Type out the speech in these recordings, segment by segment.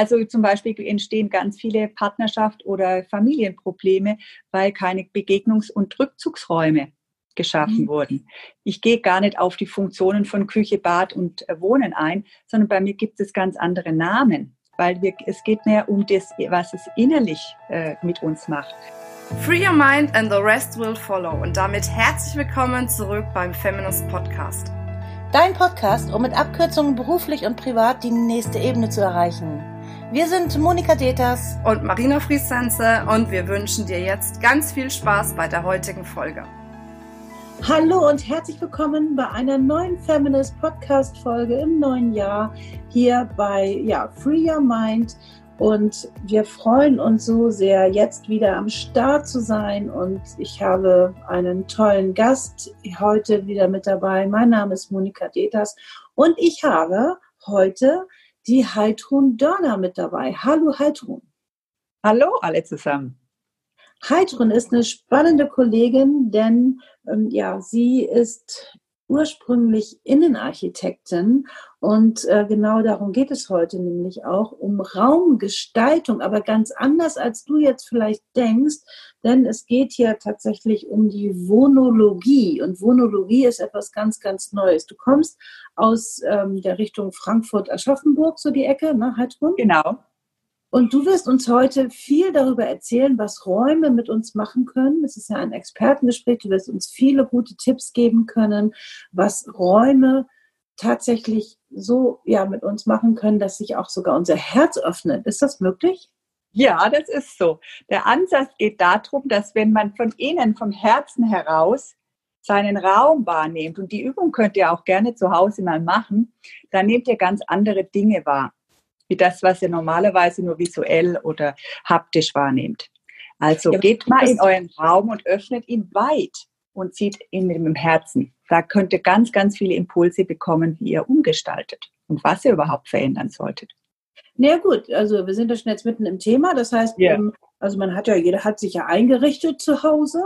Also zum Beispiel entstehen ganz viele Partnerschaft- oder Familienprobleme, weil keine Begegnungs- und Rückzugsräume geschaffen mhm. wurden. Ich gehe gar nicht auf die Funktionen von Küche, Bad und äh, Wohnen ein, sondern bei mir gibt es ganz andere Namen, weil wir, es geht mehr um das, was es innerlich äh, mit uns macht. Free your mind and the rest will follow. Und damit herzlich willkommen zurück beim Feminist Podcast. Dein Podcast, um mit Abkürzungen beruflich und privat die nächste Ebene zu erreichen. Wir sind Monika Deters und Marina Friesense und wir wünschen dir jetzt ganz viel Spaß bei der heutigen Folge. Hallo und herzlich willkommen bei einer neuen Feminist Podcast Folge im neuen Jahr hier bei ja, Free Your Mind. Und wir freuen uns so sehr, jetzt wieder am Start zu sein. Und ich habe einen tollen Gast heute wieder mit dabei. Mein Name ist Monika Deters und ich habe heute die Heidrun Dörner mit dabei. Hallo Heidrun. Hallo alle zusammen. Heidrun ist eine spannende Kollegin, denn ähm, ja, sie ist ursprünglich Innenarchitektin und äh, genau darum geht es heute nämlich auch um Raumgestaltung, aber ganz anders als du jetzt vielleicht denkst, denn es geht hier tatsächlich um die Wonologie und Wonologie ist etwas ganz, ganz Neues. Du kommst aus ähm, der Richtung Frankfurt-Aschaffenburg, so die Ecke, ne, Heidrun? Genau. Und du wirst uns heute viel darüber erzählen, was Räume mit uns machen können. Es ist ja ein Expertengespräch. Du wirst uns viele gute Tipps geben können, was Räume tatsächlich so ja mit uns machen können, dass sich auch sogar unser Herz öffnet. Ist das möglich? Ja, das ist so. Der Ansatz geht darum, dass wenn man von innen, vom Herzen heraus seinen Raum wahrnehmt, und die Übung könnt ihr auch gerne zu Hause mal machen, dann nehmt ihr ganz andere Dinge wahr wie das, was ihr normalerweise nur visuell oder haptisch wahrnehmt. Also ja, geht mal in euren Raum und öffnet ihn weit und zieht ihn mit dem Herzen. Da könnt ihr ganz, ganz viele Impulse bekommen, wie ihr umgestaltet und was ihr überhaupt verändern solltet. Na ja, gut, also wir sind ja schon jetzt mitten im Thema. Das heißt, yeah. ähm, also man hat ja, jeder hat sich ja eingerichtet zu Hause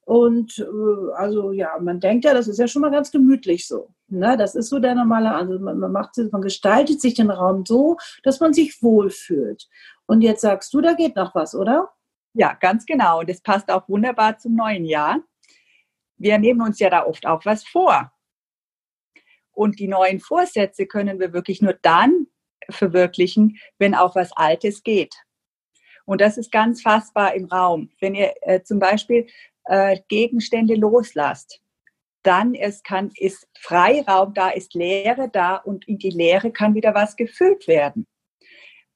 und äh, also ja, man denkt ja, das ist ja schon mal ganz gemütlich so. Ne? Das ist so der normale, also man, man macht, man gestaltet sich den Raum so, dass man sich wohlfühlt. Und jetzt sagst du, da geht noch was, oder? Ja, ganz genau. Und das passt auch wunderbar zum neuen Jahr. Wir nehmen uns ja da oft auch was vor. Und die neuen Vorsätze können wir wirklich nur dann verwirklichen, wenn auch was Altes geht. Und das ist ganz fassbar im Raum. Wenn ihr äh, zum Beispiel äh, Gegenstände loslasst, dann ist, kann, ist Freiraum da, ist Leere da und in die Leere kann wieder was gefüllt werden.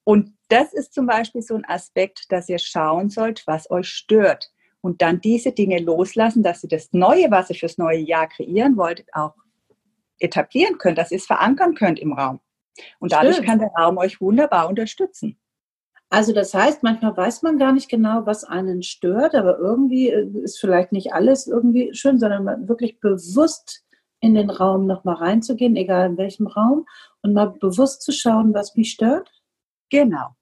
Und das ist zum Beispiel so ein Aspekt, dass ihr schauen sollt, was euch stört. Und dann diese Dinge loslassen, dass ihr das Neue, was ihr fürs neue Jahr kreieren wolltet, auch etablieren könnt, dass ihr es verankern könnt im Raum. Und dadurch Stimmt. kann der Raum euch wunderbar unterstützen. Also das heißt, manchmal weiß man gar nicht genau, was einen stört, aber irgendwie äh, ist vielleicht nicht alles irgendwie schön, sondern wirklich bewusst in den Raum nochmal reinzugehen, egal in welchem Raum, und mal bewusst zu schauen, was mich stört. Genau.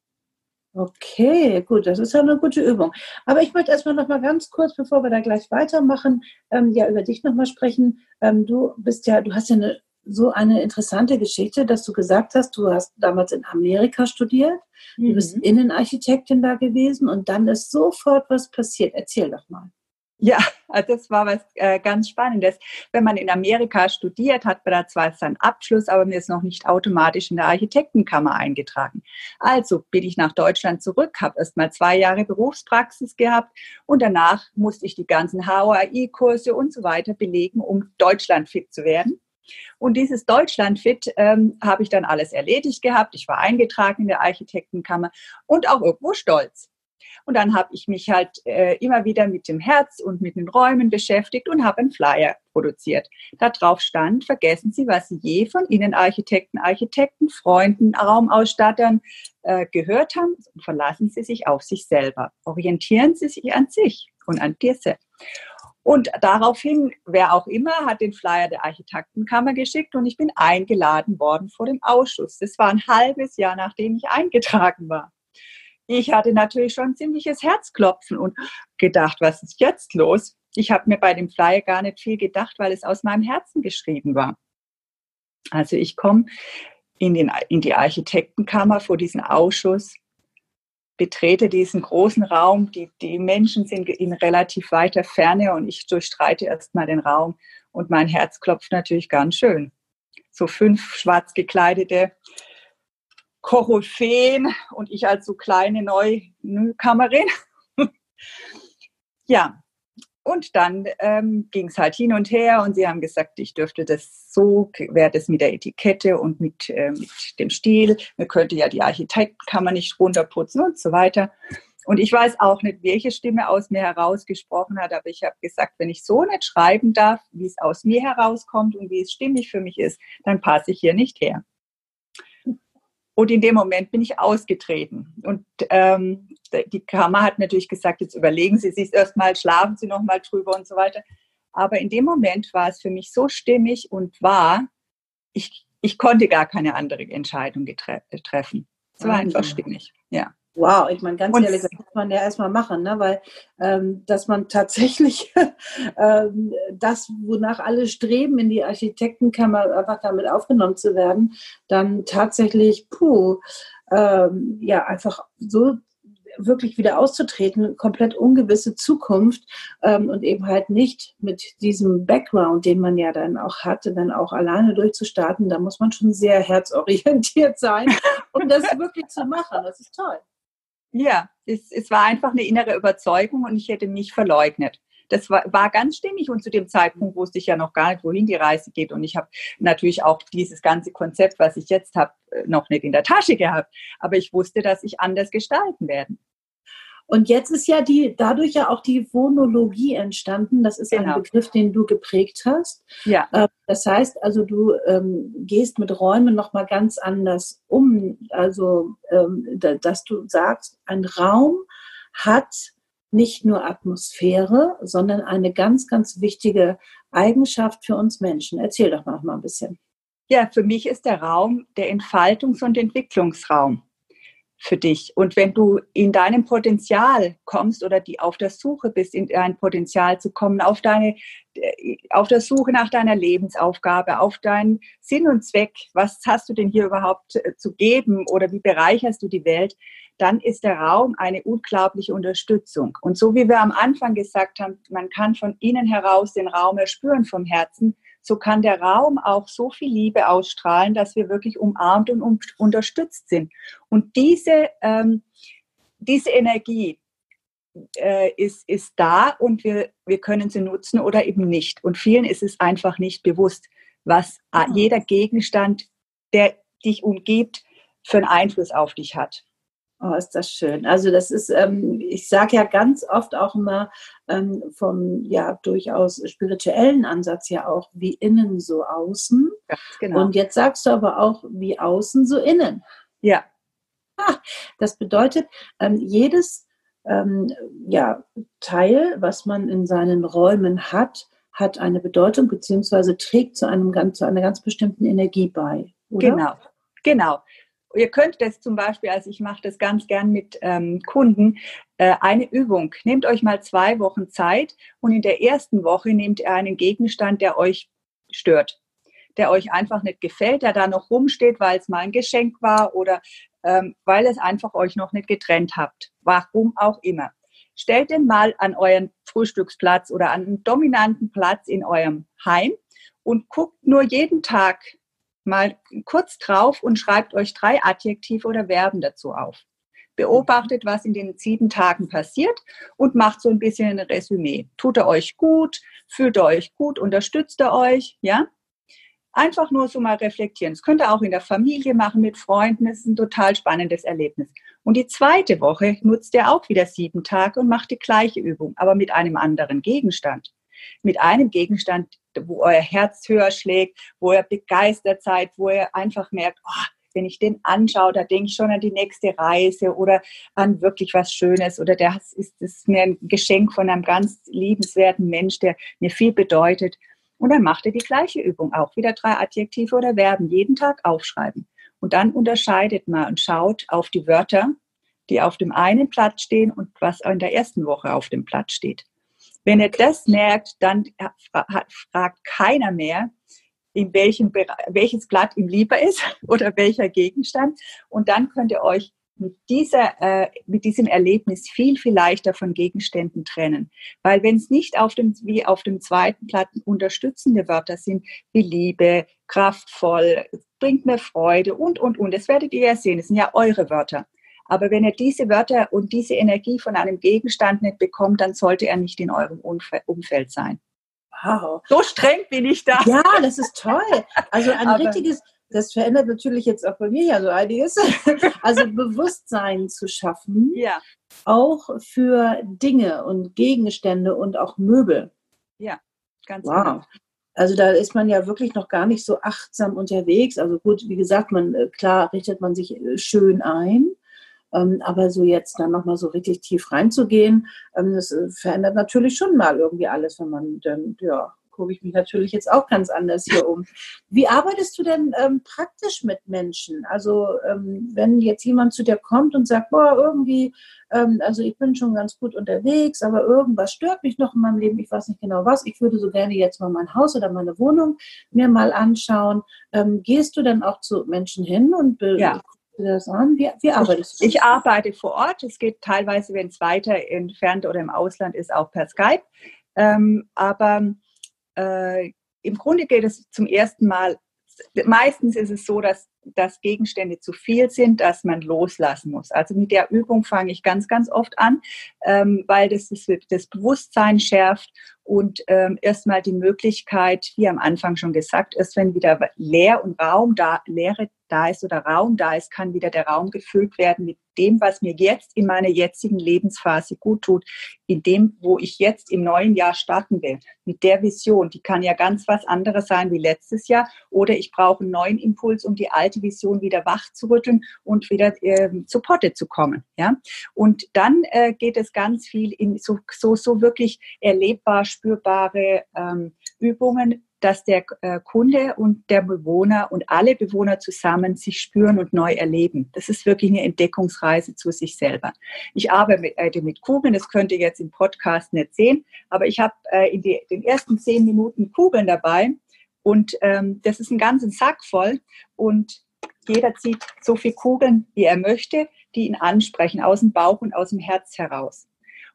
Okay, gut, das ist ja eine gute Übung. Aber ich möchte erstmal noch mal ganz kurz, bevor wir da gleich weitermachen, ähm, ja über dich noch mal sprechen. Ähm, du bist ja, du hast ja eine so eine interessante Geschichte, dass du gesagt hast, du hast damals in Amerika studiert, mhm. du bist mhm. Innenarchitektin da gewesen und dann ist sofort was passiert. Erzähl doch mal. Ja, also das war was äh, ganz Spannendes. Wenn man in Amerika studiert, hat man da zwar seinen Abschluss, aber mir ist noch nicht automatisch in der Architektenkammer eingetragen. Also bin ich nach Deutschland zurück, habe erst mal zwei Jahre Berufspraxis gehabt und danach musste ich die ganzen HOAI-Kurse und so weiter belegen, um Deutschland fit zu werden. Und dieses Deutschlandfit ähm, habe ich dann alles erledigt gehabt. Ich war eingetragen in der Architektenkammer und auch irgendwo stolz. Und dann habe ich mich halt äh, immer wieder mit dem Herz und mit den Räumen beschäftigt und habe einen Flyer produziert. Da drauf stand, vergessen Sie, was Sie je von Innenarchitekten, Architekten, Freunden, Raumausstattern äh, gehört haben verlassen Sie sich auf sich selber. Orientieren Sie sich an sich und an diese. Und daraufhin, wer auch immer, hat den Flyer der Architektenkammer geschickt und ich bin eingeladen worden vor dem Ausschuss. Das war ein halbes Jahr, nachdem ich eingetragen war. Ich hatte natürlich schon ziemliches Herzklopfen und gedacht, was ist jetzt los? Ich habe mir bei dem Flyer gar nicht viel gedacht, weil es aus meinem Herzen geschrieben war. Also ich komme in, in die Architektenkammer vor diesen Ausschuss, betrete diesen großen Raum. Die, die Menschen sind in relativ weiter Ferne und ich durchstreite erstmal den Raum und mein Herz klopft natürlich ganz schön. So fünf schwarz gekleidete Koryphäen und ich als so kleine Newcomerin. ja, und dann ähm, ging es halt hin und her und sie haben gesagt, ich dürfte das so, wäre das mit der Etikette und mit, äh, mit dem Stil. Man könnte ja die Architektenkammer nicht runterputzen und so weiter. Und ich weiß auch nicht, welche Stimme aus mir herausgesprochen hat, aber ich habe gesagt, wenn ich so nicht schreiben darf, wie es aus mir herauskommt und wie es stimmig für mich ist, dann passe ich hier nicht her. Und in dem Moment bin ich ausgetreten. Und ähm, die Kammer hat natürlich gesagt, jetzt überlegen Sie sich erstmal, schlafen Sie noch mal drüber und so weiter. Aber in dem Moment war es für mich so stimmig und wahr, ich, ich konnte gar keine andere Entscheidung treffen. Es war einfach stimmig, ja. Wow, ich meine, ganz und ehrlich, das muss man ja erstmal machen, ne? weil ähm, dass man tatsächlich ähm, das, wonach alle streben, in die Architektenkammer einfach damit aufgenommen zu werden, dann tatsächlich, puh, ähm, ja, einfach so wirklich wieder auszutreten, komplett ungewisse Zukunft ähm, und eben halt nicht mit diesem Background, den man ja dann auch hatte, dann auch alleine durchzustarten, da muss man schon sehr herzorientiert sein, um das wirklich zu machen. Das ist toll. Ja, es, es war einfach eine innere Überzeugung und ich hätte mich verleugnet. Das war, war ganz stimmig und zu dem Zeitpunkt wusste ich ja noch gar nicht, wohin die Reise geht. Und ich habe natürlich auch dieses ganze Konzept, was ich jetzt habe, äh, noch nicht in der Tasche gehabt. Aber ich wusste, dass ich anders gestalten werde. Und jetzt ist ja die, dadurch ja auch die Phonologie entstanden. Das ist genau. ein Begriff, den du geprägt hast. Ja. Ähm, das heißt also, du ähm, gehst mit Räumen nochmal ganz anders um. Also, ähm, dass du sagst, ein Raum hat nicht nur Atmosphäre, sondern eine ganz, ganz wichtige Eigenschaft für uns Menschen. Erzähl doch noch mal ein bisschen. Ja, für mich ist der Raum der Entfaltungs- und Entwicklungsraum für dich. Und wenn du in deinem Potenzial kommst oder die auf der Suche bist, in dein Potenzial zu kommen, auf deine, äh, auf der Suche nach deiner Lebensaufgabe, auf deinen Sinn und Zweck, was hast du denn hier überhaupt äh, zu geben oder wie bereicherst du die Welt, dann ist der Raum eine unglaubliche Unterstützung. Und so wie wir am Anfang gesagt haben, man kann von innen heraus den Raum erspüren vom Herzen, so kann der Raum auch so viel Liebe ausstrahlen, dass wir wirklich umarmt und um, unterstützt sind. Und diese, ähm, diese Energie äh, ist, ist da und wir, wir können sie nutzen oder eben nicht. Und vielen ist es einfach nicht bewusst, was mhm. jeder Gegenstand, der dich umgibt, für einen Einfluss auf dich hat. Oh, ist das schön. Also das ist, ähm, ich sage ja ganz oft auch immer ähm, vom ja durchaus spirituellen Ansatz ja auch wie innen so außen. Ja, genau. Und jetzt sagst du aber auch wie außen so innen. Ja. Das bedeutet, ähm, jedes ähm, ja, Teil, was man in seinen Räumen hat, hat eine Bedeutung beziehungsweise trägt zu, einem, zu einer ganz bestimmten Energie bei. Oder? Genau, genau. Ihr könnt das zum Beispiel, also ich mache das ganz gern mit ähm, Kunden, äh, eine Übung. Nehmt euch mal zwei Wochen Zeit und in der ersten Woche nehmt ihr einen Gegenstand, der euch stört, der euch einfach nicht gefällt, der da noch rumsteht, weil es mal ein Geschenk war oder ähm, weil es einfach euch noch nicht getrennt habt. Warum auch immer. Stellt den mal an euren Frühstücksplatz oder an einen dominanten Platz in eurem Heim und guckt nur jeden Tag mal kurz drauf und schreibt euch drei Adjektive oder Verben dazu auf. Beobachtet, was in den sieben Tagen passiert und macht so ein bisschen ein Resümee. Tut er euch gut? Fühlt er euch gut? Unterstützt er euch? Ja? Einfach nur so mal reflektieren. Das könnt ihr auch in der Familie machen, mit Freunden. Das ist ein total spannendes Erlebnis. Und die zweite Woche nutzt ihr auch wieder sieben Tage und macht die gleiche Übung, aber mit einem anderen Gegenstand. Mit einem Gegenstand, wo euer Herz höher schlägt, wo ihr begeistert seid, wo ihr einfach merkt, oh, wenn ich den anschaue, da denke ich schon an die nächste Reise oder an wirklich was Schönes oder das ist, das ist mir ein Geschenk von einem ganz liebenswerten Mensch, der mir viel bedeutet. Und dann macht ihr die gleiche Übung, auch wieder drei Adjektive oder Verben, jeden Tag aufschreiben. Und dann unterscheidet man und schaut auf die Wörter, die auf dem einen Platz stehen und was in der ersten Woche auf dem Platz steht. Wenn ihr das merkt, dann fragt keiner mehr, in welchem welches Blatt ihm lieber ist oder welcher Gegenstand. Und dann könnt ihr euch mit, dieser, äh, mit diesem Erlebnis viel, viel leichter von Gegenständen trennen. Weil wenn es nicht auf dem, wie auf dem zweiten Blatt unterstützende Wörter sind, wie Liebe, kraftvoll, bringt mir Freude und, und, und, das werdet ihr ja sehen, das sind ja eure Wörter. Aber wenn ihr diese Wörter und diese Energie von einem Gegenstand nicht bekommt, dann sollte er nicht in eurem Umfeld sein. Wow. So streng bin ich da. Ja, das ist toll. Also ein Aber richtiges, das verändert natürlich jetzt auch bei mir ja so einiges. Also Bewusstsein zu schaffen, ja. auch für Dinge und Gegenstände und auch Möbel. Ja, ganz wow. genau. Also da ist man ja wirklich noch gar nicht so achtsam unterwegs. Also gut, wie gesagt, man äh, klar richtet man sich äh, schön ein. Ähm, aber so jetzt dann nochmal so richtig tief reinzugehen, ähm, das äh, verändert natürlich schon mal irgendwie alles, wenn man dann, ja, gucke ich mich natürlich jetzt auch ganz anders hier um. Wie arbeitest du denn ähm, praktisch mit Menschen? Also ähm, wenn jetzt jemand zu dir kommt und sagt, boah, irgendwie, ähm, also ich bin schon ganz gut unterwegs, aber irgendwas stört mich noch in meinem Leben, ich weiß nicht genau was, ich würde so gerne jetzt mal mein Haus oder meine Wohnung mir mal anschauen. Ähm, gehst du dann auch zu Menschen hin und ja an? Wie, wie arbeitest du? Ich arbeite vor Ort. Es geht teilweise, wenn es weiter entfernt oder im Ausland ist, auch per Skype. Ähm, aber äh, im Grunde geht es zum ersten Mal, meistens ist es so, dass, dass Gegenstände zu viel sind, dass man loslassen muss. Also mit der Übung fange ich ganz, ganz oft an, ähm, weil das das, das Bewusstsein schärft und ähm, erstmal die Möglichkeit, wie am Anfang schon gesagt ist, wenn wieder Leer und Raum da, Leere da ist oder Raum da ist, kann wieder der Raum gefüllt werden mit dem, was mir jetzt in meiner jetzigen Lebensphase gut tut, in dem, wo ich jetzt im neuen Jahr starten will, mit der Vision. Die kann ja ganz was anderes sein wie letztes Jahr oder ich brauche einen neuen Impuls, um die alte Vision wieder wach zu rütteln und wieder äh, zu Potte zu kommen. Ja? Und dann äh, geht es ganz viel in so, so, so wirklich erlebbar, spürbare ähm, Übungen, dass der äh, Kunde und der Bewohner und alle Bewohner zusammen sich spüren und neu erleben. Das ist wirklich eine Entdeckungsreise zu sich selber. Ich arbeite mit, äh, Kugeln, das könnt ihr jetzt im Podcast nicht sehen, aber ich habe äh, in den ersten zehn Minuten Kugeln dabei und ähm, das ist ein ganzen Sack voll und jeder zieht so viele Kugeln, wie er möchte, die ihn ansprechen, aus dem Bauch und aus dem Herz heraus.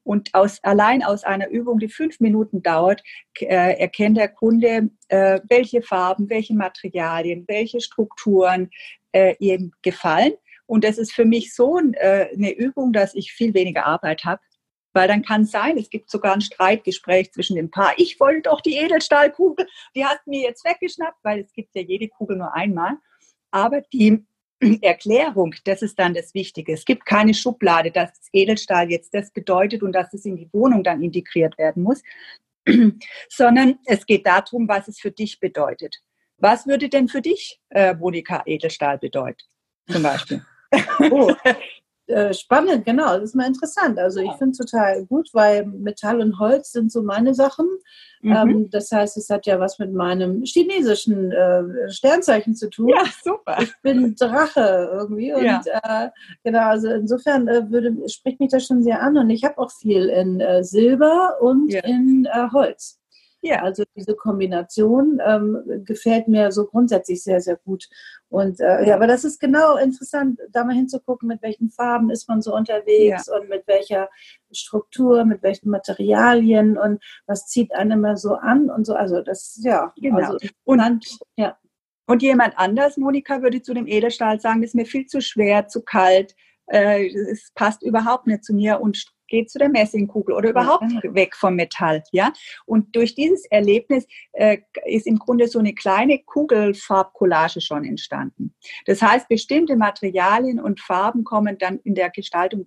Und aus, allein aus einer Übung, die fünf Minuten dauert, äh, erkennt der Kunde, äh, welche Farben, welche Materialien, welche Strukturen äh, ihm gefallen. Und das ist für mich so äh, eine Übung, dass ich viel weniger Arbeit habe. Weil dann kann es sein, es gibt sogar ein Streitgespräch zwischen dem Paar. Ich wollte doch die Edelstahlkugel, die hast mir jetzt weggeschnappt, weil es gibt ja jede Kugel nur einmal. Aber die Erklärung, das ist dann das Wichtige. Es gibt keine Schublade, dass Edelstahl jetzt das bedeutet und dass es in die Wohnung dann integriert werden muss, sondern es geht darum, was es für dich bedeutet. Was würde denn für dich, äh, Monika, Edelstahl bedeuten? Zum Beispiel. Oh, äh, spannend, genau. Das ist mal interessant. Also ich finde es total gut, weil Metall und Holz sind so meine Sachen. Mhm. Ähm, das heißt, es hat ja was mit meinem chinesischen äh, Sternzeichen zu tun. Ja, super. Ich bin Drache irgendwie. Und ja. äh, genau, also insofern äh, würde, spricht mich das schon sehr an. Und ich habe auch viel in äh, Silber und ja. in Holz. Ja. Also diese Kombination ähm, gefällt mir so grundsätzlich sehr, sehr gut. Und äh, ja, aber das ist genau interessant, da mal hinzugucken, mit welchen Farben ist man so unterwegs ja. und mit welcher Struktur, mit welchen Materialien und was zieht einen immer so an und so. Also das, ja. Genau. Also, und, und, ja. und jemand anders, Monika, würde zu dem Edelstahl sagen, das ist mir viel zu schwer, zu kalt, äh, es passt überhaupt nicht zu mir und geht zu der Messingkugel oder überhaupt ja. weg vom Metall. Ja? Und durch dieses Erlebnis äh, ist im Grunde so eine kleine Kugelfarbcollage schon entstanden. Das heißt, bestimmte Materialien und Farben kommen dann in der Gestaltung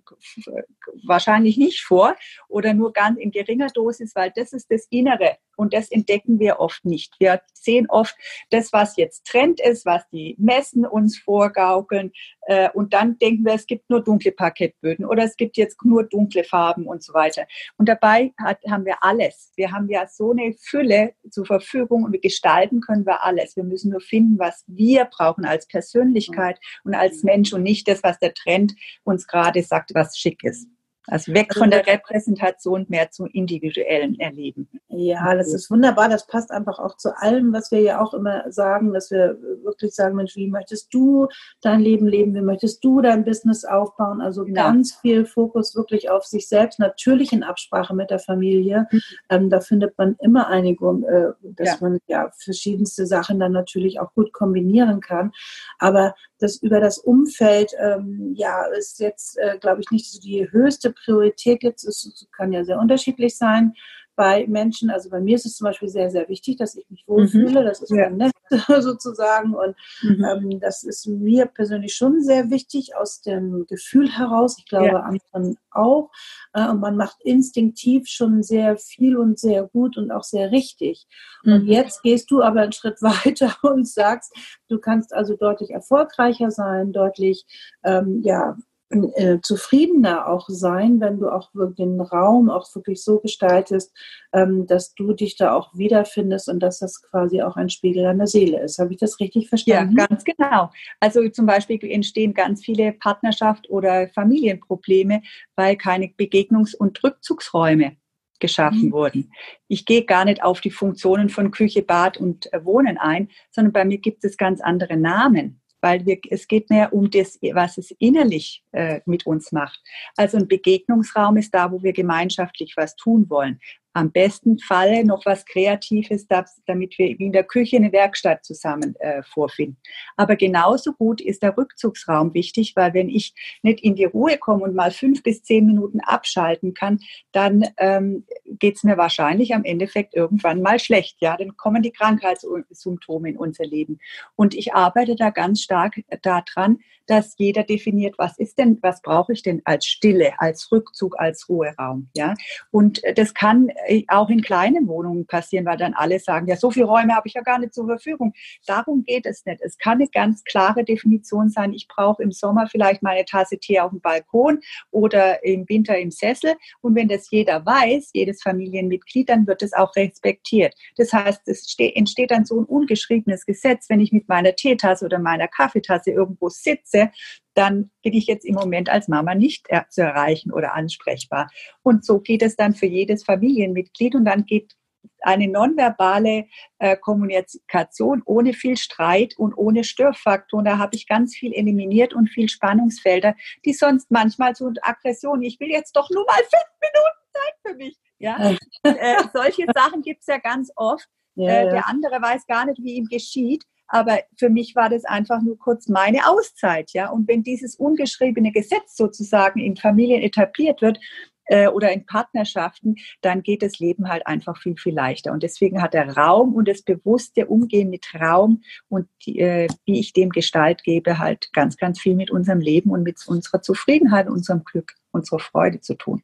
wahrscheinlich nicht vor oder nur ganz in geringer Dosis, weil das ist das Innere und das entdecken wir oft nicht. Wir sehen oft das, was jetzt Trend ist, was die Messen uns vorgaukeln äh, und dann denken wir, es gibt nur dunkle Parkettböden oder es gibt jetzt nur dunkle Farben und so weiter. Und dabei hat, haben wir alles. Wir haben ja so eine Fülle zur Verfügung und wir gestalten können wir alles. Wir müssen nur finden, was wir brauchen als Persönlichkeit und als Mensch und nicht das, was der Trend uns gerade sagt, was schick ist. Also weg von der Repräsentation mehr zum individuellen Erleben. Ja, das ist wunderbar. Das passt einfach auch zu allem, was wir ja auch immer sagen, dass wir wirklich sagen, Mensch, wie möchtest du dein Leben leben? Wie möchtest du dein Business aufbauen? Also genau. ganz viel Fokus wirklich auf sich selbst, natürlich in Absprache mit der Familie. Mhm. Ähm, da findet man immer Einigung, äh, dass ja. man ja verschiedenste Sachen dann natürlich auch gut kombinieren kann. Aber das über das Umfeld, ähm, ja, ist jetzt, äh, glaube ich, nicht so die höchste Priorität jetzt. Es kann ja sehr unterschiedlich sein bei Menschen. Also bei mir ist es zum Beispiel sehr, sehr wichtig, dass ich mich wohlfühle. Mhm. Das ist ja. mein Netz sozusagen. Und mhm. ähm, das ist mir persönlich schon sehr wichtig aus dem Gefühl heraus. Ich glaube, ja. anderen auch. Äh, und man macht instinktiv schon sehr viel und sehr gut und auch sehr richtig. Mhm. Und jetzt gehst du aber einen Schritt weiter und sagst, du kannst also deutlich erfolgreicher sein, deutlich, ähm, ja, äh, zufriedener auch sein, wenn du auch den Raum auch wirklich so gestaltest, ähm, dass du dich da auch wiederfindest und dass das quasi auch ein Spiegel deiner Seele ist. Habe ich das richtig verstanden? Ja, ganz genau. Also zum Beispiel entstehen ganz viele Partnerschaft- oder Familienprobleme, weil keine Begegnungs- und Rückzugsräume geschaffen mhm. wurden. Ich gehe gar nicht auf die Funktionen von Küche, Bad und äh, Wohnen ein, sondern bei mir gibt es ganz andere Namen weil wir, es geht mehr um das, was es innerlich äh, mit uns macht. Also ein Begegnungsraum ist da, wo wir gemeinschaftlich was tun wollen am besten Falle noch was Kreatives, damit wir in der Küche eine Werkstatt zusammen äh, vorfinden. Aber genauso gut ist der Rückzugsraum wichtig, weil wenn ich nicht in die Ruhe komme und mal fünf bis zehn Minuten abschalten kann, dann ähm, geht es mir wahrscheinlich am Endeffekt irgendwann mal schlecht. Ja, dann kommen die Krankheitssymptome in unser Leben. Und ich arbeite da ganz stark daran, dass jeder definiert, was ist denn, was brauche ich denn als Stille, als Rückzug, als Ruheraum. Ja, und das kann äh, auch in kleinen Wohnungen passieren, weil dann alle sagen, ja, so viele Räume habe ich ja gar nicht zur Verfügung. Darum geht es nicht. Es kann eine ganz klare Definition sein, ich brauche im Sommer vielleicht meine Tasse Tee auf dem Balkon oder im Winter im Sessel. Und wenn das jeder weiß, jedes Familienmitglied, dann wird es auch respektiert. Das heißt, es entsteht dann so ein ungeschriebenes Gesetz, wenn ich mit meiner Teetasse oder meiner Kaffeetasse irgendwo sitze, dann bin ich jetzt im Moment als Mama nicht zu erreichen oder ansprechbar. Und so geht es dann für jedes Familienmitglied und dann geht eine nonverbale äh, Kommunikation ohne viel Streit und ohne Störfaktoren. Da habe ich ganz viel eliminiert und viel Spannungsfelder, die sonst manchmal so Aggression, ich will jetzt doch nur mal fünf Minuten Zeit für mich. Ja? äh, solche Sachen gibt es ja ganz oft. Ja, äh, der andere weiß gar nicht, wie ihm geschieht. Aber für mich war das einfach nur kurz meine Auszeit, ja. Und wenn dieses ungeschriebene Gesetz sozusagen in Familien etabliert wird, äh, oder in Partnerschaften, dann geht das Leben halt einfach viel, viel leichter. Und deswegen hat der Raum und das bewusste Umgehen mit Raum und die, äh, wie ich dem Gestalt gebe, halt ganz, ganz viel mit unserem Leben und mit unserer Zufriedenheit, unserem Glück, unserer Freude zu tun.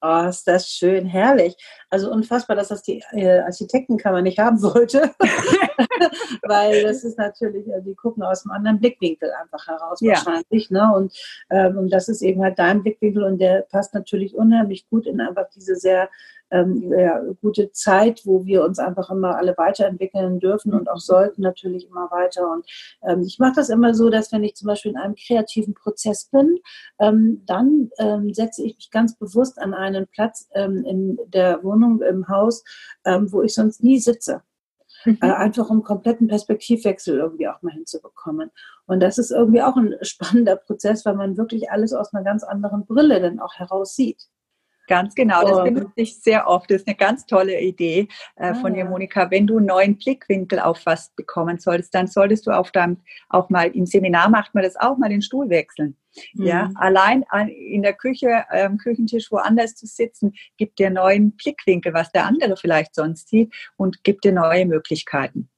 Oh, ist das schön, herrlich. Also unfassbar, dass das die äh, Architektenkammer nicht haben wollte. Weil das ist natürlich, äh, die gucken aus einem anderen Blickwinkel einfach heraus ja. wahrscheinlich. Ne? Und, ähm, und das ist eben halt dein Blickwinkel und der passt natürlich unheimlich gut in einfach diese sehr ähm, ja, gute Zeit, wo wir uns einfach immer alle weiterentwickeln dürfen und auch sollten natürlich immer weiter. Und ähm, ich mache das immer so, dass wenn ich zum Beispiel in einem kreativen Prozess bin, ähm, dann ähm, setze ich mich ganz bewusst an einen Platz ähm, in der Wohnung, im Haus, ähm, wo ich sonst nie sitze. Mhm. Äh, einfach um kompletten Perspektivwechsel irgendwie auch mal hinzubekommen. Und das ist irgendwie auch ein spannender Prozess, weil man wirklich alles aus einer ganz anderen Brille dann auch heraus sieht. Ganz genau, das benutze ich sehr oft. Das ist eine ganz tolle Idee äh, von dir, ah. Monika. Wenn du einen neuen Blickwinkel auf was bekommen solltest, dann solltest du auf deinem, auch mal im Seminar macht man das auch mal den Stuhl wechseln. Mhm. Ja, allein an, in der Küche, am Küchentisch woanders zu sitzen, gibt dir neuen Blickwinkel, was der andere vielleicht sonst sieht und gibt dir neue Möglichkeiten.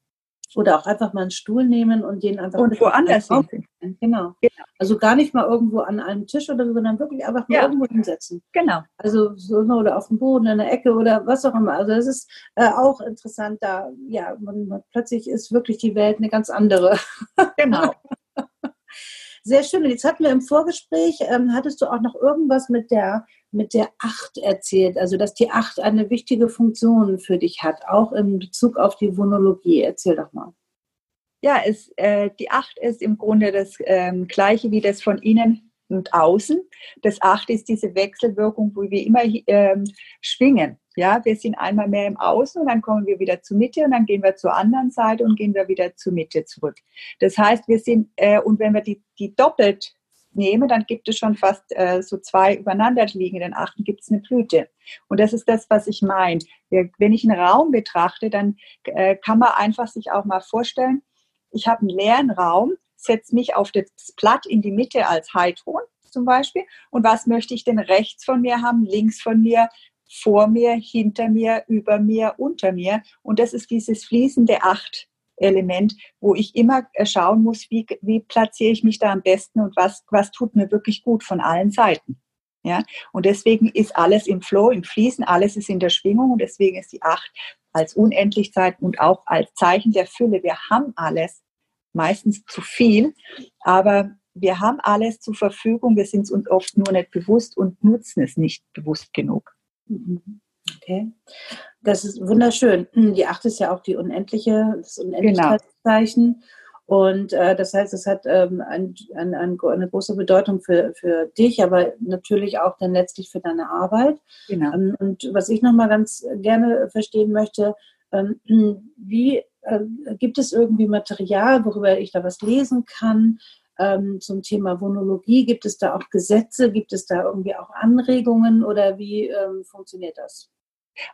Oder auch einfach mal einen Stuhl nehmen und den einfach und woanders hin. Genau. genau. Also gar nicht mal irgendwo an einem Tisch oder so, sondern wirklich einfach mal ja. irgendwo hinsetzen. Genau. Also so oder auf dem Boden, in der Ecke oder was auch immer. Also es ist äh, auch interessant, da ja, man, man, plötzlich ist wirklich die Welt eine ganz andere. Genau. Sehr schön. Und jetzt hatten wir im Vorgespräch, ähm, hattest du auch noch irgendwas mit der, mit der Acht erzählt, also dass die Acht eine wichtige Funktion für dich hat, auch in Bezug auf die Vonologie. Erzähl doch mal. Ja, es, äh, die Acht ist im Grunde das ähm, gleiche wie das von Ihnen und außen. Das achte ist diese Wechselwirkung, wo wir immer ähm, schwingen. Ja, wir sind einmal mehr im Außen und dann kommen wir wieder zur Mitte und dann gehen wir zur anderen Seite und gehen wir wieder zur Mitte zurück. Das heißt, wir sind, äh, und wenn wir die, die doppelt nehmen, dann gibt es schon fast äh, so zwei übereinander liegenden Achten gibt es eine Blüte. Und das ist das, was ich meine. Wenn ich einen Raum betrachte, dann äh, kann man einfach sich auch mal vorstellen, ich habe einen leeren Raum, setze mich auf das Blatt in die Mitte als Heilton zum Beispiel. Und was möchte ich denn rechts von mir haben, links von mir, vor mir, hinter mir, über mir, unter mir? Und das ist dieses fließende Acht. Element, wo ich immer äh, schauen muss, wie, wie platziere ich mich da am besten und was, was tut mir wirklich gut von allen Seiten. Ja, und deswegen ist alles im Flow, im Fließen, alles ist in der Schwingung und deswegen ist die Acht als Unendlichkeit und auch als Zeichen der Fülle. Wir haben alles, meistens zu viel, aber wir haben alles zur Verfügung, wir sind es uns oft nur nicht bewusst und nutzen es nicht bewusst genug. Mhm. Okay. Das ist wunderschön. Hm, die Acht ist ja auch die unendliche, das Unendlichkeitszeichen. Genau. Und äh, das heißt, es hat ähm, ein, ein, ein, eine große Bedeutung für, für dich, aber natürlich auch dann letztlich für deine Arbeit. Genau. Ähm, und was ich nochmal ganz gerne verstehen möchte, ähm, wie äh, gibt es irgendwie Material, worüber ich da was lesen kann? Ähm, zum Thema Vonologie? Gibt es da auch Gesetze? Gibt es da irgendwie auch Anregungen oder wie ähm, funktioniert das?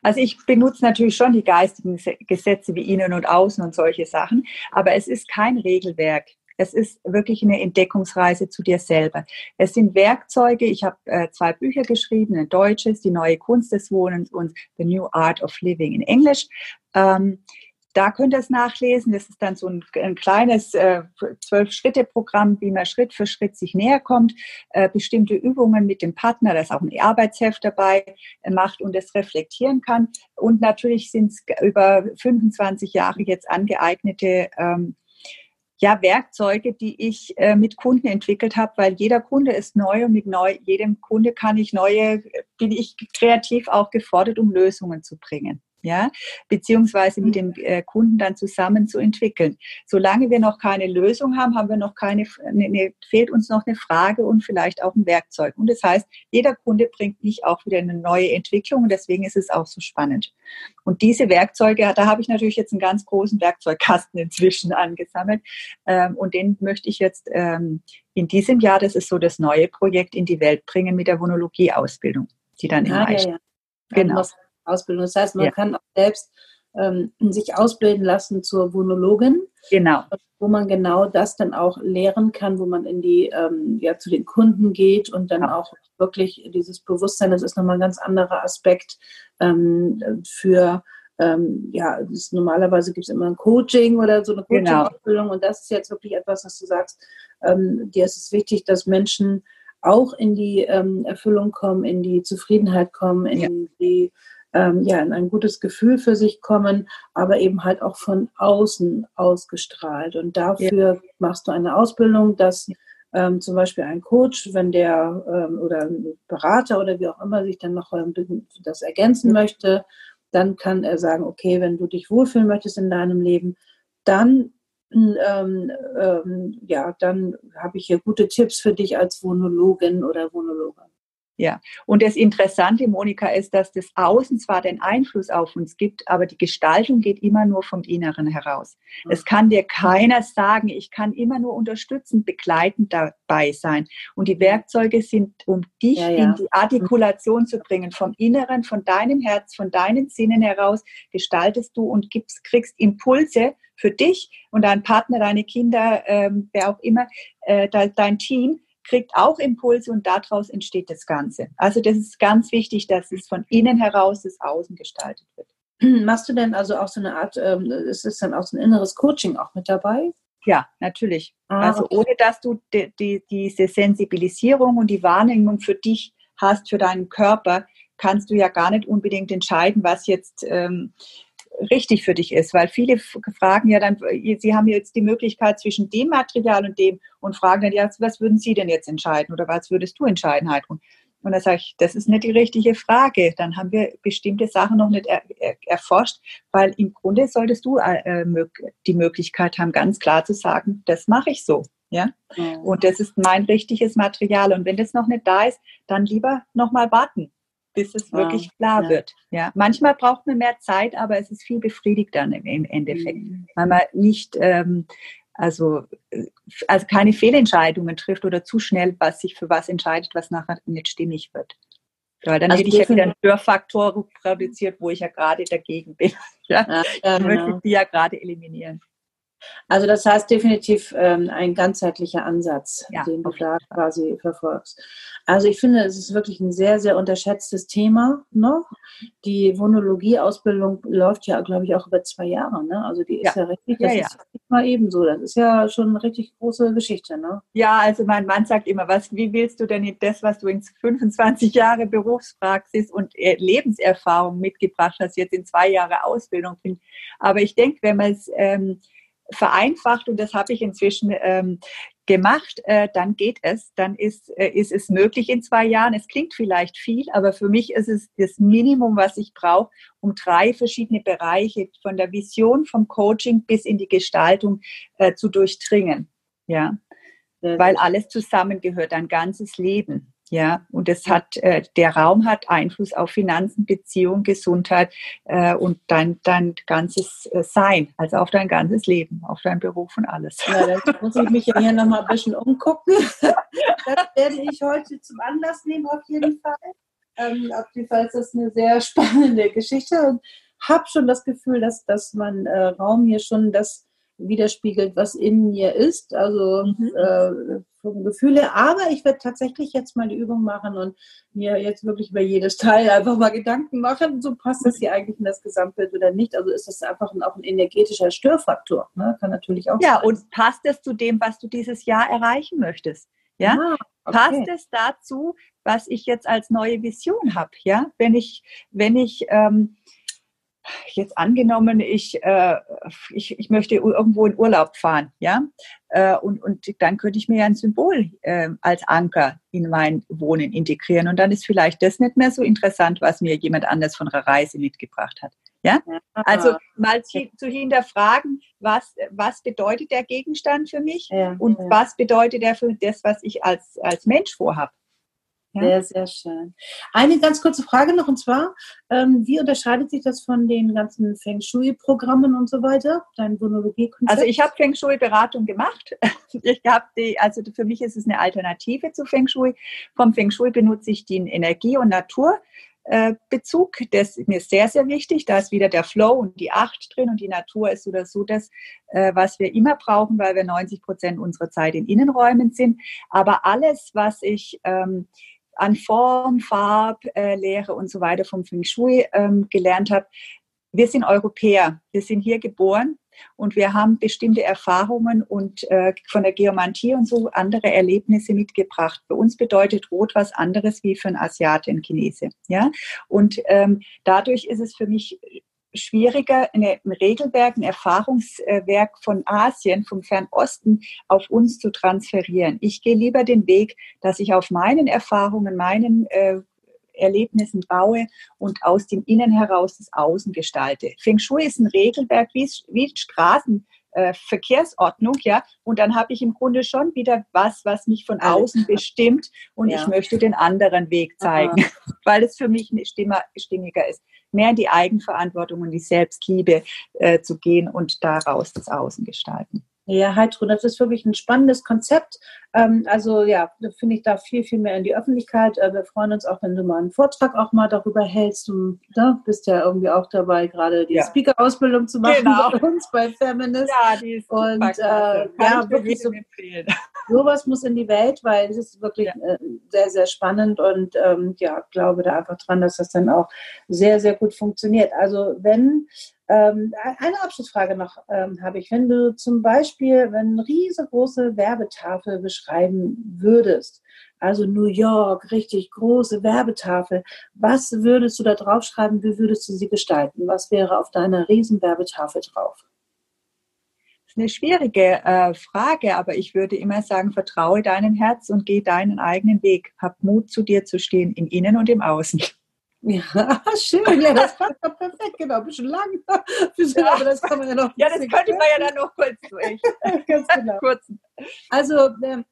Also ich benutze natürlich schon die geistigen Gesetze wie Innen und Außen und solche Sachen, aber es ist kein Regelwerk. Es ist wirklich eine Entdeckungsreise zu dir selber. Es sind Werkzeuge. Ich habe äh, zwei Bücher geschrieben, ein deutsches, Die neue Kunst des Wohnens und The New Art of Living in Englisch. Ähm, da könnt ihr es nachlesen. Das ist dann so ein, ein kleines äh, Zwölf-Schritte-Programm, wie man Schritt für Schritt sich näher kommt, äh, bestimmte Übungen mit dem Partner, da ist auch ein Arbeitsheft dabei, äh, macht und es reflektieren kann. Und natürlich sind es über 25 Jahre jetzt angeeignete ähm, ja, Werkzeuge, die ich äh, mit Kunden entwickelt habe, weil jeder Kunde ist neu und mit neu, jedem Kunde kann ich neue, bin ich kreativ auch gefordert, um Lösungen zu bringen ja, beziehungsweise mit mhm. dem äh, Kunden dann zusammen zu entwickeln. Solange wir noch keine Lösung haben, haben wir noch keine, ne, ne, fehlt uns noch eine Frage und vielleicht auch ein Werkzeug. Und das heißt, jeder Kunde bringt nicht auch wieder eine neue Entwicklung und deswegen ist es auch so spannend. Und diese Werkzeuge, da habe ich natürlich jetzt einen ganz großen Werkzeugkasten inzwischen angesammelt ähm, und den möchte ich jetzt ähm, in diesem Jahr, das ist so das neue Projekt, in die Welt bringen mit der Vonologie-Ausbildung, die dann ah, in ja, ja. Genau. Ausbildung. Das heißt, man ja. kann auch selbst ähm, sich ausbilden lassen zur Vonologin. Genau. Wo man genau das dann auch lehren kann, wo man in die, ähm, ja, zu den Kunden geht und dann ja. auch wirklich dieses Bewusstsein, das ist nochmal ein ganz anderer Aspekt ähm, für, ähm, ja, ist, normalerweise gibt es immer ein Coaching oder so eine genau. Coaching-Ausbildung genau. und das ist jetzt wirklich etwas, was du sagst, ähm, dir ist es wichtig, dass Menschen auch in die ähm, Erfüllung kommen, in die Zufriedenheit kommen, in ja. die ähm, ja, in ein gutes Gefühl für sich kommen, aber eben halt auch von außen ausgestrahlt. Und dafür ja. machst du eine Ausbildung, dass ähm, zum Beispiel ein Coach, wenn der ähm, oder ein Berater oder wie auch immer sich dann noch ähm, das ergänzen möchte, dann kann er sagen, okay, wenn du dich wohlfühlen möchtest in deinem Leben, dann ähm, ähm, ja, dann habe ich hier gute Tipps für dich als Vonologin oder Vonologe. Ja, und das Interessante, Monika, ist, dass das Außen zwar den Einfluss auf uns gibt, aber die Gestaltung geht immer nur vom Inneren heraus. Mhm. Es kann dir keiner sagen, ich kann immer nur unterstützend, begleitend dabei sein. Und die Werkzeuge sind, um dich ja, ja. in die Artikulation zu bringen, vom Inneren, von deinem Herz, von deinen Sinnen heraus, gestaltest du und gibst, kriegst Impulse für dich und deinen Partner, deine Kinder, ähm, wer auch immer, äh, dein Team, kriegt auch Impulse und daraus entsteht das Ganze. Also das ist ganz wichtig, dass es von innen heraus das Außen gestaltet wird. Machst du denn also auch so eine Art, ähm, ist es dann auch so ein inneres Coaching auch mit dabei? Ja, natürlich. Ah, also okay. ohne dass du die, die, diese Sensibilisierung und die Wahrnehmung für dich hast, für deinen Körper, kannst du ja gar nicht unbedingt entscheiden, was jetzt ähm, richtig für dich ist, weil viele fragen ja dann, sie haben jetzt die Möglichkeit zwischen dem Material und dem und fragen dann, ja, was würden Sie denn jetzt entscheiden oder was würdest du entscheiden, Heidrun? Und dann sage ich, das ist nicht die richtige Frage. Dann haben wir bestimmte Sachen noch nicht er, er, erforscht, weil im Grunde solltest du äh, die Möglichkeit haben, ganz klar zu sagen, das mache ich so. Ja? ja? Und das ist mein richtiges Material. Und wenn das noch nicht da ist, dann lieber nochmal warten, bis es ja. wirklich klar ja. wird. Ja? Manchmal braucht man mehr Zeit, aber es ist viel befriedigter im Endeffekt, mhm. weil man nicht ähm, also, äh, also keine Fehlentscheidungen trifft oder zu schnell was sich für was entscheidet, was nachher nicht stimmig wird. Weil dann also hätte ich ja wieder einen Störfaktor produziert, wo ich ja gerade dagegen bin. Ja, ja, ja genau. möchte ich die ja gerade eliminieren. Also das heißt definitiv ähm, ein ganzheitlicher Ansatz, ja, den du da quasi verfolgst. Also ich finde, es ist wirklich ein sehr, sehr unterschätztes Thema noch. Die Vonologie-Ausbildung läuft ja, glaube ich, auch über zwei Jahre. Ne? Also die ist ja, ja richtig, das ja, ist mal ebenso. Das ist ja schon eine richtig große Geschichte. Ne? Ja, also mein Mann sagt immer, was, wie willst du denn das, was du in 25 Jahre Berufspraxis und äh, Lebenserfahrung mitgebracht hast, jetzt in zwei Jahre Ausbildung finden? Aber ich denke, wenn man es ähm, vereinfacht und das habe ich inzwischen ähm, gemacht, äh, dann geht es, dann ist, äh, ist es möglich in zwei Jahren. Es klingt vielleicht viel, aber für mich ist es das Minimum, was ich brauche, um drei verschiedene Bereiche von der Vision, vom Coaching bis in die Gestaltung äh, zu durchdringen. Ja, weil alles zusammengehört, ein ganzes Leben. Ja, und es hat, äh, der Raum hat Einfluss auf Finanzen, Beziehung, Gesundheit äh, und dein, dein ganzes äh, Sein, also auf dein ganzes Leben, auf deinen Beruf und alles. Ja, da muss ich mich ja hier nochmal ein bisschen umgucken. Das werde ich heute zum Anlass nehmen, auf jeden Fall. Ähm, auf jeden Fall ist das eine sehr spannende Geschichte und habe schon das Gefühl, dass, dass mein äh, Raum hier schon das widerspiegelt, was in mir ist, also mhm. äh, vom Gefühl her. Aber ich werde tatsächlich jetzt mal die Übung machen und mir jetzt wirklich über jedes Teil einfach mal Gedanken machen, so passt das hier eigentlich in das Gesamtbild oder nicht. Also ist das einfach ein, auch ein energetischer Störfaktor. Ne? Kann natürlich auch. Ja, sein. und passt es zu dem, was du dieses Jahr erreichen möchtest? Ja, ah, okay. passt es dazu, was ich jetzt als neue Vision habe? Ja, wenn ich, wenn ich ähm, jetzt angenommen, ich, äh, ich, ich möchte irgendwo in Urlaub fahren, ja, äh, und, und dann könnte ich mir ja ein Symbol äh, als Anker in mein Wohnen integrieren und dann ist vielleicht das nicht mehr so interessant, was mir jemand anders von einer Reise mitgebracht hat. Ja? Also mal zu, zu hinterfragen, was, was bedeutet der Gegenstand für mich ja, und ja. was bedeutet er für das, was ich als, als Mensch vorhabe. Sehr, sehr schön. Eine ganz kurze Frage noch und zwar, ähm, wie unterscheidet sich das von den ganzen Feng Shui-Programmen und so weiter, dein Vonologie-Konzept? Also ich habe Feng Shui-Beratung gemacht. Ich habe die, also für mich ist es eine Alternative zu Feng Shui. Vom Feng Shui benutze ich den Energie- und Naturbezug. Das ist mir sehr, sehr wichtig. Da ist wieder der Flow und die Acht drin und die Natur ist oder so das, äh, was wir immer brauchen, weil wir 90 Prozent unserer Zeit in Innenräumen sind. Aber alles, was ich ähm, an Form, Farblehre und so weiter vom Feng Shui ähm, gelernt habe. Wir sind Europäer, wir sind hier geboren und wir haben bestimmte Erfahrungen und äh, von der Geomantie und so andere Erlebnisse mitgebracht. Für uns bedeutet Rot was anderes wie für einen Asiaten, Chinese. Ja? Und ähm, dadurch ist es für mich schwieriger, ein Regelwerk, ein Erfahrungswerk von Asien, vom Fernosten auf uns zu transferieren. Ich gehe lieber den Weg, dass ich auf meinen Erfahrungen, meinen äh, Erlebnissen baue und aus dem Innen heraus das Außen gestalte. Feng Shui ist ein Regelwerk wie, wie Straßen. Äh, Verkehrsordnung, ja, und dann habe ich im Grunde schon wieder was, was mich von außen bestimmt und ja. ich möchte den anderen Weg zeigen, Aha. weil es für mich stimmiger ist mehr in die Eigenverantwortung und die Selbstliebe äh, zu gehen und daraus das Außen gestalten. Ja, Heidrun, das ist wirklich ein spannendes Konzept. Ähm, also ja, da finde ich da viel, viel mehr in die Öffentlichkeit. Äh, wir freuen uns auch, wenn du mal einen Vortrag auch mal darüber hältst. Du ne, bist ja irgendwie auch dabei, gerade die ja. Speaker-Ausbildung zu machen genau. bei uns bei Feminist. Ja, die ist Und äh, ja, wirklich so, sowas muss in die Welt, weil es ist wirklich ja. äh, sehr, sehr spannend und ähm, ja, glaube da einfach dran, dass das dann auch sehr, sehr gut funktioniert. Also wenn ähm, eine Abschlussfrage noch ähm, habe ich. Wenn du zum Beispiel wenn eine riesengroße Werbetafel beschreiben würdest, also New York, richtig große Werbetafel, was würdest du da draufschreiben? Wie würdest du sie gestalten? Was wäre auf deiner riesen Werbetafel drauf? Das ist eine schwierige äh, Frage, aber ich würde immer sagen, vertraue deinem Herz und geh deinen eigenen Weg. Hab Mut, zu dir zu stehen, im Innen und im Außen. Ja, schön. Ja, das passt doch perfekt. Genau, ein bisschen lang. ja. Aber das kann man ja noch. Ja, das könnte man ja dann noch kurz durch. Ganz genau. Kurzen. Also, ähm,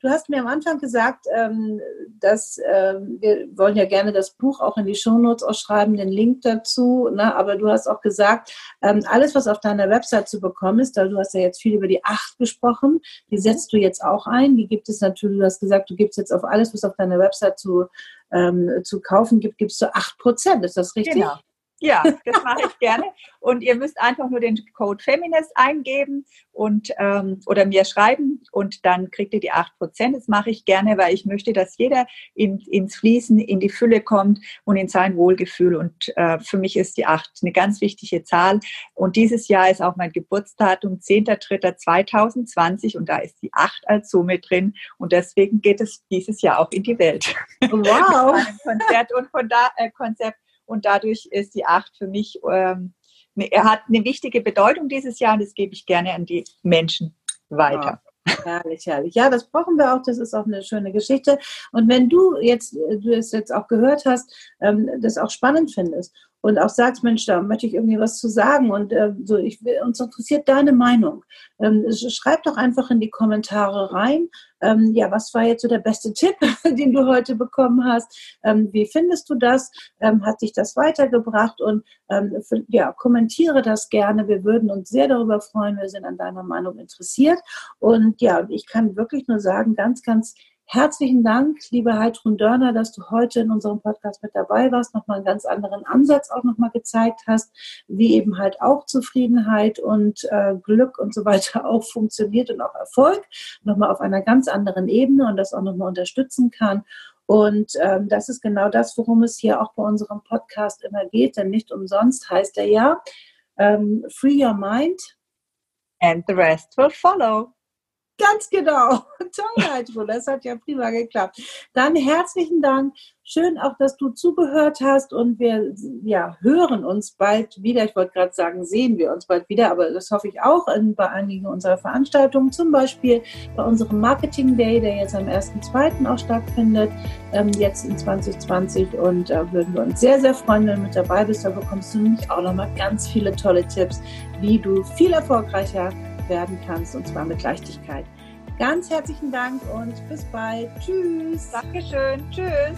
du hast mir am Anfang gesagt, ähm, dass ähm, wir wollen ja gerne das Buch auch in die Shownotes ausschreiben, den Link dazu. Ne? Aber du hast auch gesagt, ähm, alles, was auf deiner Website zu bekommen ist, da du hast ja jetzt viel über die acht gesprochen, die setzt du jetzt auch ein. Die gibt es natürlich, du hast gesagt, du gibst jetzt auf alles, was auf deiner Website zu, ähm, zu kaufen gibt, gibst du acht Prozent. Ist das richtig? Genau. Ja, das mache ich gerne. Und ihr müsst einfach nur den Code Feminist eingeben und ähm, oder mir schreiben und dann kriegt ihr die 8%. Das mache ich gerne, weil ich möchte, dass jeder in, ins Fließen, in die Fülle kommt und in sein Wohlgefühl. Und äh, für mich ist die 8 eine ganz wichtige Zahl. Und dieses Jahr ist auch mein Geburtsdatum 10.3.2020 und da ist die 8 als Summe drin. Und deswegen geht es dieses Jahr auch in die Welt. Wow! Konzert und von da, äh, Konzept und dadurch ist die Acht für mich, ähm, ne, er hat eine wichtige Bedeutung dieses Jahr und das gebe ich gerne an die Menschen weiter. Ja. Herrlich, herrlich. Ja, das brauchen wir auch. Das ist auch eine schöne Geschichte. Und wenn du jetzt, du es jetzt auch gehört hast, ähm, das auch spannend findest und auch sagst, Mensch, da möchte ich irgendwie was zu sagen und äh, so, ich, uns interessiert deine Meinung. Ähm, schreib doch einfach in die Kommentare rein. Ähm, ja, was war jetzt so der beste Tipp, den du heute bekommen hast? Ähm, wie findest du das? Ähm, hat dich das weitergebracht? Und ähm, für, ja, kommentiere das gerne. Wir würden uns sehr darüber freuen. Wir sind an deiner Meinung interessiert. Und ja, ich kann wirklich nur sagen, ganz, ganz Herzlichen Dank, liebe Heidrun Dörner, dass du heute in unserem Podcast mit dabei warst, nochmal einen ganz anderen Ansatz auch nochmal gezeigt hast, wie eben halt auch Zufriedenheit und äh, Glück und so weiter auch funktioniert und auch Erfolg, nochmal auf einer ganz anderen Ebene und das auch nochmal unterstützen kann. Und ähm, das ist genau das, worum es hier auch bei unserem Podcast immer geht, denn nicht umsonst heißt er ja, ähm, Free Your Mind. And the rest will follow. Ganz genau. Toll, Heidrun. Das hat ja prima geklappt. Dann herzlichen Dank. Schön auch, dass du zugehört hast und wir ja, hören uns bald wieder. Ich wollte gerade sagen, sehen wir uns bald wieder, aber das hoffe ich auch in, bei einigen unserer Veranstaltungen. Zum Beispiel bei unserem Marketing Day, der jetzt am 1.2. auch stattfindet, ähm, jetzt in 2020. Und da äh, würden wir uns sehr, sehr freuen, wenn du mit dabei bist. Da bekommst du nämlich auch nochmal ganz viele tolle Tipps, wie du viel erfolgreicher werden kannst und zwar mit Leichtigkeit. Ganz herzlichen Dank und bis bald. Tschüss. Dankeschön. Tschüss.